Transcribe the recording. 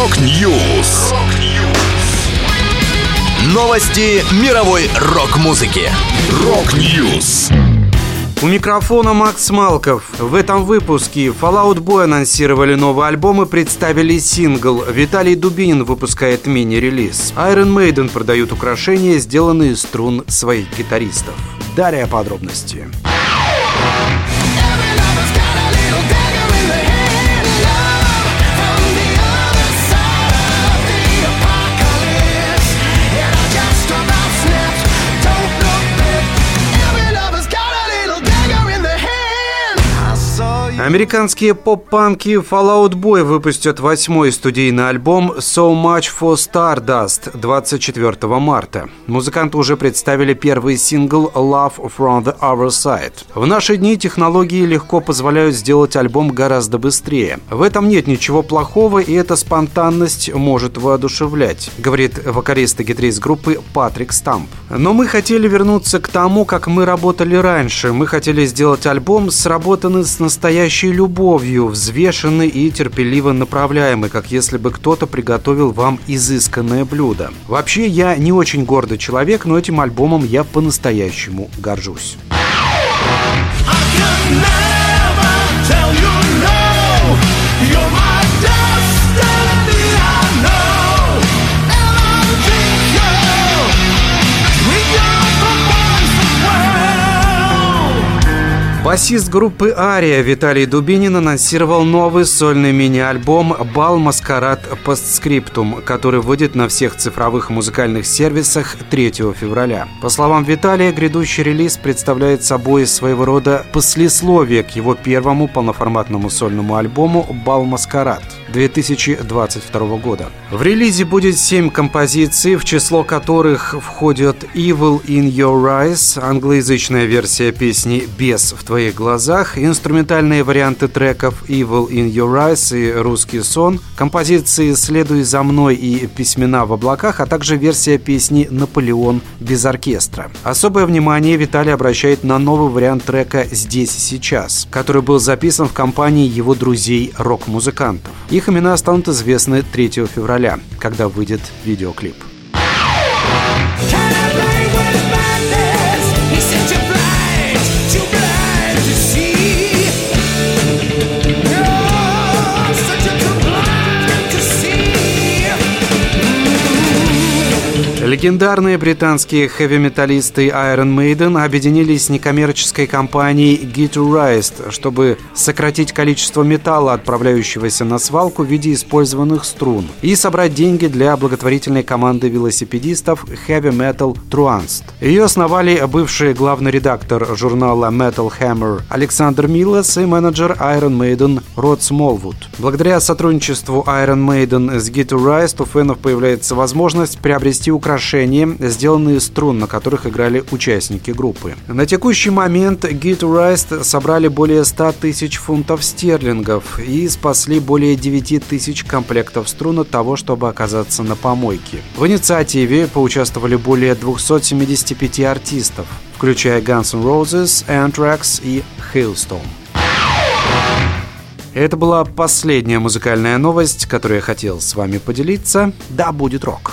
Rock News. Новости мировой рок-музыки. Rock News. У микрофона Макс Малков. В этом выпуске Fall Out Boy анонсировали новый альбом и представили сингл. Виталий Дубинин выпускает мини-релиз. Iron Maiden продают украшения, сделанные из струн своих гитаристов. Далее подробности. Американские поп-панки Fallout Boy выпустят восьмой студийный альбом So Much for Stardust 24 марта. Музыканты уже представили первый сингл Love from the Other Side. В наши дни технологии легко позволяют сделать альбом гораздо быстрее. В этом нет ничего плохого, и эта спонтанность может воодушевлять, говорит вокалист и гитарист группы Патрик Стамп. Но мы хотели вернуться к тому, как мы работали раньше. Мы хотели сделать альбом, сработанный с настоящим настоящей любовью, взвешенный и терпеливо направляемый, как если бы кто-то приготовил вам изысканное блюдо. Вообще, я не очень гордый человек, но этим альбомом я по-настоящему горжусь. Басист группы «Ария» Виталий Дубинин анонсировал новый сольный мини-альбом «Бал Маскарад Постскриптум», который выйдет на всех цифровых музыкальных сервисах 3 февраля. По словам Виталия, грядущий релиз представляет собой своего рода послесловие к его первому полноформатному сольному альбому «Бал Маскарад» 2022 года. В релизе будет 7 композиций, в число которых входят «Evil in Your Eyes», англоязычная версия песни «Бес в твоих глазах», инструментальные варианты треков «Evil in Your Eyes» и «Русский сон», композиции «Следуй за мной» и «Письмена в облаках», а также версия песни «Наполеон» без оркестра. Особое внимание Виталий обращает на новый вариант трека «Здесь и сейчас», который был записан в компании его друзей-рок-музыкантов. Их имена станут известны 3 февраля, когда выйдет видеоклип. Легендарные британские хэви-металлисты Iron Maiden объединились с некоммерческой компанией Guitarist, чтобы сократить количество металла, отправляющегося на свалку в виде использованных струн, и собрать деньги для благотворительной команды велосипедистов Heavy Metal Truanst. Ее основали бывший главный редактор журнала Metal Hammer Александр Миллес и менеджер Iron Maiden Род Смолвуд. Благодаря сотрудничеству Iron Maiden с Guitarist у фенов появляется возможность приобрести украшения украшения, сделанные из струн, на которых играли участники группы. На текущий момент Guitarist собрали более 100 тысяч фунтов стерлингов и спасли более 9 тысяч комплектов струн от того, чтобы оказаться на помойке. В инициативе поучаствовали более 275 артистов, включая Guns N' Roses, Anthrax и Halestorm. Это была последняя музыкальная новость, которую я хотел с вами поделиться. Да, будет рок!